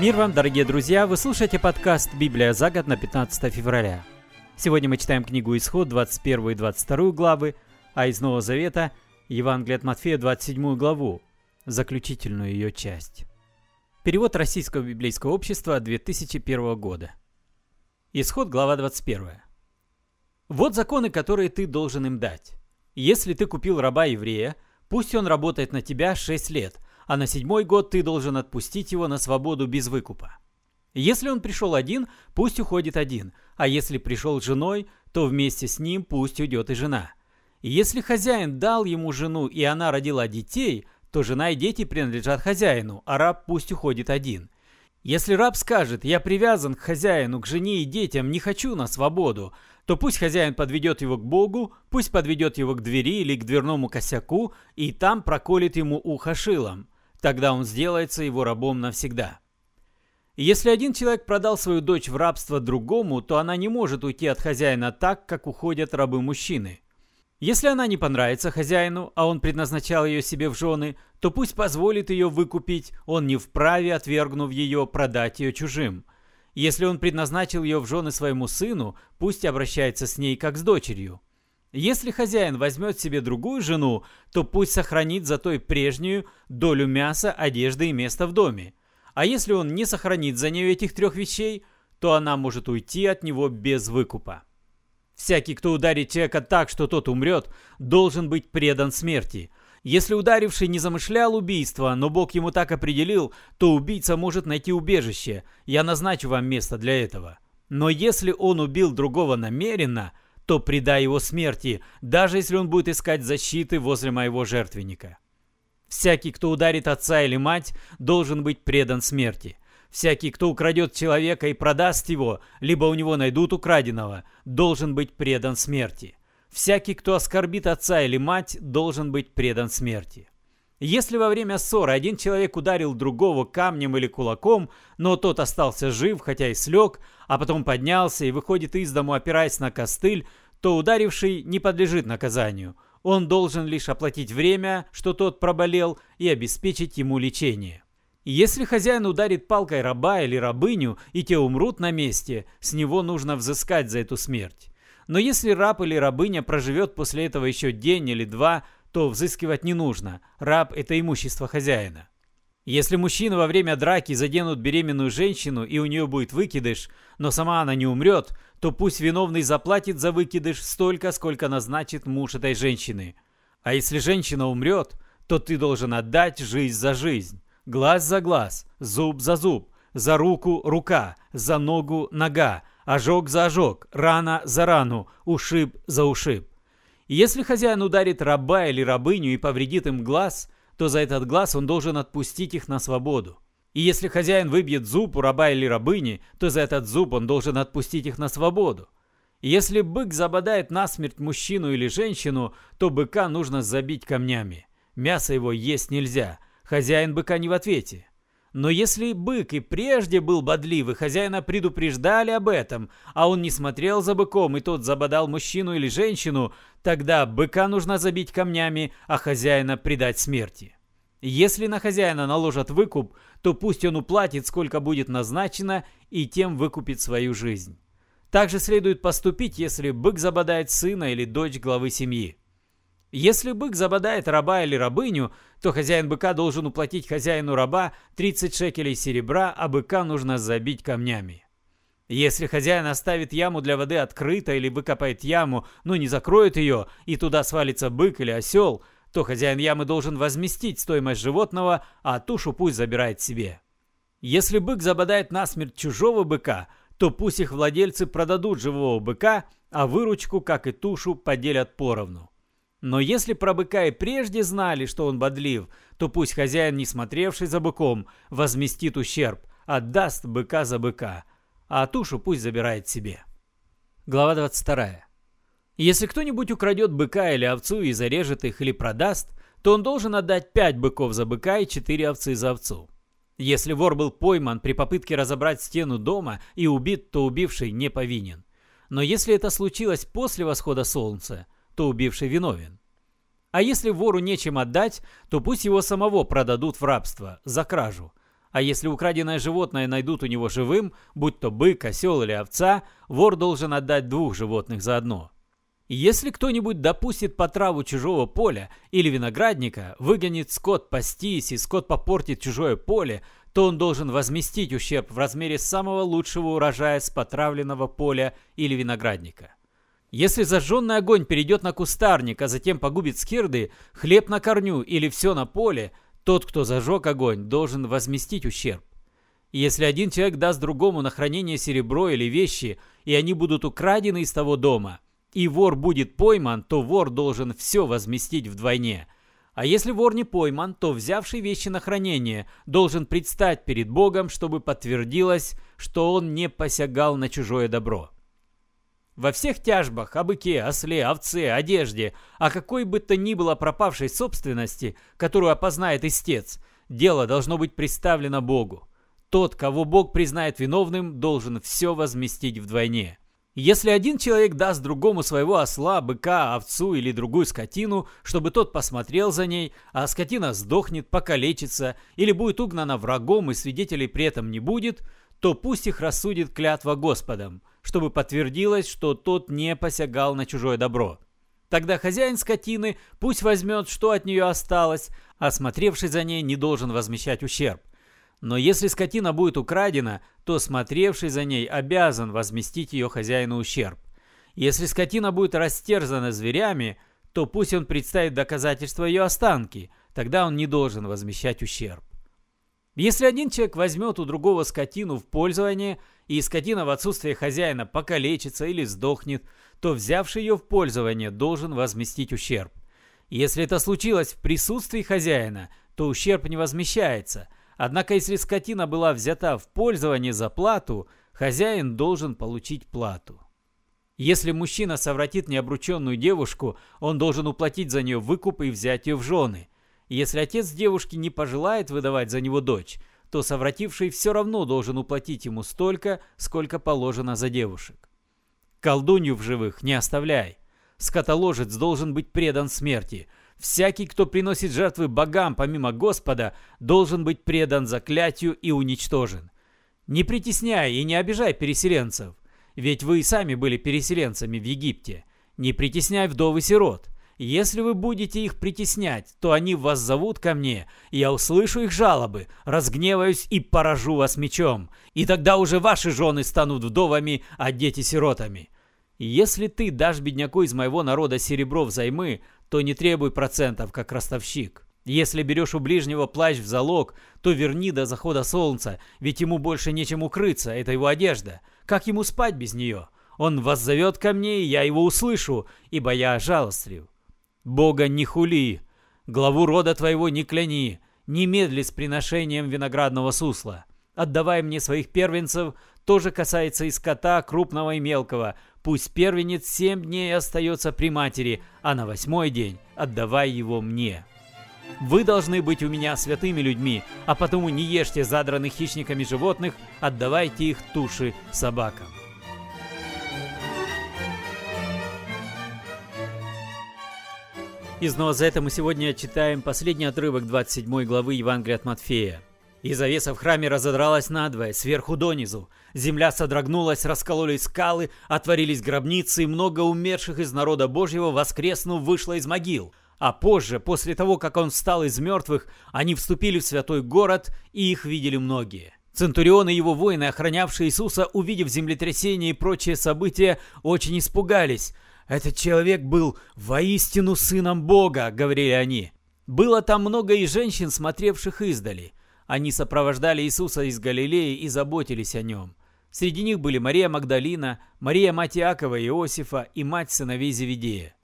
Мир вам, дорогие друзья! Вы слушаете подкаст «Библия за год» на 15 февраля. Сегодня мы читаем книгу «Исход» 21 и 22 главы, а из Нового Завета – Евангелие от Матфея 27 главу, заключительную ее часть. Перевод Российского библейского общества 2001 года. Исход, глава 21. «Вот законы, которые ты должен им дать. Если ты купил раба-еврея, пусть он работает на тебя 6 лет – а на седьмой год ты должен отпустить его на свободу без выкупа. Если он пришел один, пусть уходит один, а если пришел с женой, то вместе с ним пусть уйдет и жена. И если хозяин дал ему жену, и она родила детей, то жена и дети принадлежат хозяину, а раб пусть уходит один. Если раб скажет «я привязан к хозяину, к жене и детям, не хочу на свободу», то пусть хозяин подведет его к Богу, пусть подведет его к двери или к дверному косяку, и там проколет ему ухо шилом. Тогда он сделается его рабом навсегда. если один человек продал свою дочь в рабство другому, то она не может уйти от хозяина так, как уходят рабы-мужчины. Если она не понравится хозяину, а он предназначал ее себе в жены, то пусть позволит ее выкупить, он не вправе, отвергнув ее, продать ее чужим. Если он предназначил ее в жены своему сыну, пусть обращается с ней как с дочерью. Если хозяин возьмет себе другую жену, то пусть сохранит за той прежнюю долю мяса, одежды и места в доме. А если он не сохранит за нее этих трех вещей, то она может уйти от него без выкупа. Всякий, кто ударит человека так, что тот умрет, должен быть предан смерти. Если ударивший не замышлял убийство, но Бог ему так определил, то убийца может найти убежище. Я назначу вам место для этого. Но если он убил другого намеренно – то предай его смерти, даже если он будет искать защиты возле моего жертвенника. Всякий, кто ударит отца или мать, должен быть предан смерти. Всякий, кто украдет человека и продаст его, либо у него найдут украденного, должен быть предан смерти. Всякий, кто оскорбит отца или мать, должен быть предан смерти. Если во время ссоры один человек ударил другого камнем или кулаком, но тот остался жив, хотя и слег, а потом поднялся и выходит из дому, опираясь на костыль, то ударивший не подлежит наказанию. Он должен лишь оплатить время, что тот проболел, и обеспечить ему лечение. Если хозяин ударит палкой раба или рабыню, и те умрут на месте, с него нужно взыскать за эту смерть. Но если раб или рабыня проживет после этого еще день или два, то взыскивать не нужно. Раб – это имущество хозяина. Если мужчина во время драки заденут беременную женщину и у нее будет выкидыш, но сама она не умрет, то пусть виновный заплатит за выкидыш столько, сколько назначит муж этой женщины. А если женщина умрет, то ты должен отдать жизнь за жизнь, глаз за глаз, зуб за зуб, за руку рука, за ногу нога, ожог за ожог, рана за рану, ушиб за ушиб. Если хозяин ударит раба или рабыню и повредит им глаз – то за этот глаз он должен отпустить их на свободу. И если хозяин выбьет зуб у раба или рабыни, то за этот зуб он должен отпустить их на свободу. Если бык забодает насмерть мужчину или женщину, то быка нужно забить камнями. Мясо его есть нельзя. Хозяин быка не в ответе. Но если бык и прежде был бодлив, и хозяина предупреждали об этом, а он не смотрел за быком, и тот забодал мужчину или женщину, тогда быка нужно забить камнями, а хозяина предать смерти. Если на хозяина наложат выкуп, то пусть он уплатит, сколько будет назначено, и тем выкупит свою жизнь. Также следует поступить, если бык забодает сына или дочь главы семьи. Если бык забодает раба или рабыню, то хозяин быка должен уплатить хозяину раба 30 шекелей серебра, а быка нужно забить камнями. Если хозяин оставит яму для воды открытой или выкопает яму, но не закроет ее, и туда свалится бык или осел, то хозяин ямы должен возместить стоимость животного, а тушу пусть забирает себе. Если бык забодает насмерть чужого быка, то пусть их владельцы продадут живого быка, а выручку, как и тушу, поделят поровну. Но если про быка и прежде знали, что он бодлив, то пусть хозяин, не смотревший за быком, возместит ущерб, отдаст быка за быка, а тушу пусть забирает себе. Глава 22. Если кто-нибудь украдет быка или овцу и зарежет их или продаст, то он должен отдать пять быков за быка и четыре овцы за овцу. Если вор был пойман при попытке разобрать стену дома и убит, то убивший не повинен. Но если это случилось после восхода солнца, то убивший виновен. А если вору нечем отдать, то пусть его самого продадут в рабство за кражу. А если украденное животное найдут у него живым, будь то бык, осел или овца, вор должен отдать двух животных заодно. Если кто-нибудь допустит по траву чужого поля или виноградника, выгонит скот пастись и скот попортит чужое поле, то он должен возместить ущерб в размере самого лучшего урожая с потравленного поля или виноградника. Если зажженный огонь перейдет на кустарник, а затем погубит скирды, хлеб на корню или все на поле, тот, кто зажег огонь, должен возместить ущерб. если один человек даст другому на хранение серебро или вещи, и они будут украдены из того дома, и вор будет пойман, то вор должен все возместить вдвойне. А если вор не пойман, то взявший вещи на хранение должен предстать перед Богом, чтобы подтвердилось, что он не посягал на чужое добро. Во всех тяжбах о быке, осле, овце, одежде, о какой бы то ни было пропавшей собственности, которую опознает истец, дело должно быть представлено Богу. Тот, кого Бог признает виновным, должен все возместить вдвойне. Если один человек даст другому своего осла, быка, овцу или другую скотину, чтобы тот посмотрел за ней, а скотина сдохнет, покалечится или будет угнана врагом и свидетелей при этом не будет, то пусть их рассудит клятва Господом, чтобы подтвердилось, что тот не посягал на чужое добро. Тогда хозяин скотины пусть возьмет, что от нее осталось, а смотревший за ней не должен возмещать ущерб. Но если скотина будет украдена, то смотревший за ней обязан возместить ее хозяину ущерб. Если скотина будет растерзана зверями, то пусть он представит доказательства ее останки, тогда он не должен возмещать ущерб. Если один человек возьмет у другого скотину в пользование, и скотина в отсутствие хозяина покалечится или сдохнет, то взявший ее в пользование должен возместить ущерб. Если это случилось в присутствии хозяина, то ущерб не возмещается. Однако если скотина была взята в пользование за плату, хозяин должен получить плату. Если мужчина совратит необрученную девушку, он должен уплатить за нее выкуп и взять ее в жены. Если отец девушки не пожелает выдавать за него дочь, то совративший все равно должен уплатить ему столько, сколько положено за девушек. Колдунью в живых не оставляй. Скотоложец должен быть предан смерти. Всякий, кто приносит жертвы богам помимо Господа, должен быть предан заклятию и уничтожен. Не притесняй и не обижай переселенцев, ведь вы и сами были переселенцами в Египте. Не притесняй вдов и сирот. Если вы будете их притеснять, то они вас зовут ко мне, я услышу их жалобы, разгневаюсь и поражу вас мечом. И тогда уже ваши жены станут вдовами, а дети сиротами. Если ты дашь бедняку из моего народа серебро взаймы, то не требуй процентов, как ростовщик. Если берешь у ближнего плащ в залог, то верни до захода солнца, ведь ему больше нечем укрыться, это его одежда. Как ему спать без нее? Он воззовет ко мне, и я его услышу, ибо я жалостлив. Бога не хули, главу рода твоего не кляни, не медли с приношением виноградного сусла. Отдавай мне своих первенцев, тоже касается и скота, крупного и мелкого. Пусть первенец семь дней остается при матери, а на восьмой день отдавай его мне. Вы должны быть у меня святыми людьми, а потому не ешьте задранных хищниками животных, отдавайте их туши собакам. Из Новозавета мы сегодня читаем последний отрывок 27 главы Евангелия от Матфея. И завеса в храме разодралась надвое, сверху донизу. Земля содрогнулась, раскололись скалы, отворились гробницы, и много умерших из народа Божьего, воскреснув, вышло из могил. А позже, после того, как он встал из мертвых, они вступили в святой город, и их видели многие. Центурионы и его воины, охранявшие Иисуса, увидев землетрясение и прочие события, очень испугались – «Этот человек был воистину сыном Бога», — говорили они. Было там много и женщин, смотревших издали. Они сопровождали Иисуса из Галилеи и заботились о нем. Среди них были Мария Магдалина, Мария мать Иакова и Иосифа и мать сыновей Зеведея.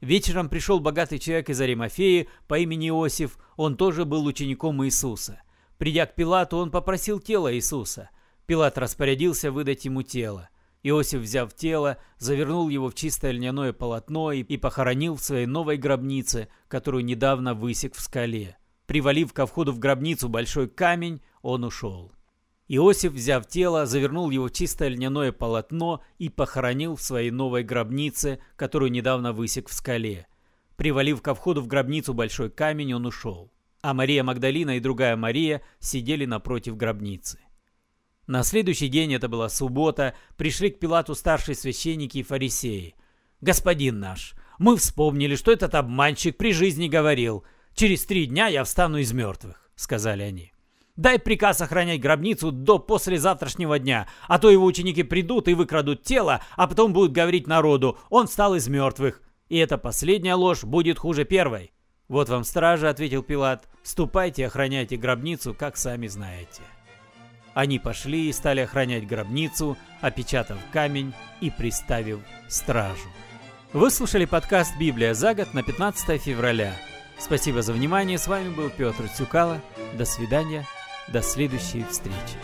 Вечером пришел богатый человек из Аримафеи по имени Иосиф, он тоже был учеником Иисуса. Придя к Пилату, он попросил тело Иисуса. Пилат распорядился выдать ему тело. Иосиф, взяв тело, завернул его в чистое льняное полотно и похоронил в своей новой гробнице, которую недавно высек в скале. Привалив ко входу в гробницу большой камень, он ушел. Иосиф, взяв тело, завернул его в чистое льняное полотно и похоронил в своей новой гробнице, которую недавно высек в скале. Привалив ко входу в гробницу большой камень, он ушел. а Мария Магдалина и другая Мария сидели напротив гробницы. На следующий день, это была суббота, пришли к Пилату старшие священники и фарисеи. «Господин наш, мы вспомнили, что этот обманщик при жизни говорил, «Через три дня я встану из мертвых», — сказали они. «Дай приказ охранять гробницу до послезавтрашнего дня, а то его ученики придут и выкрадут тело, а потом будут говорить народу, он встал из мертвых. И эта последняя ложь будет хуже первой». «Вот вам стража», — ответил Пилат, — «ступайте охраняйте гробницу, как сами знаете». Они пошли и стали охранять гробницу, опечатав камень и приставив стражу. Вы слушали подкаст «Библия за год» на 15 февраля. Спасибо за внимание. С вами был Петр Цюкало. До свидания. До следующей встречи.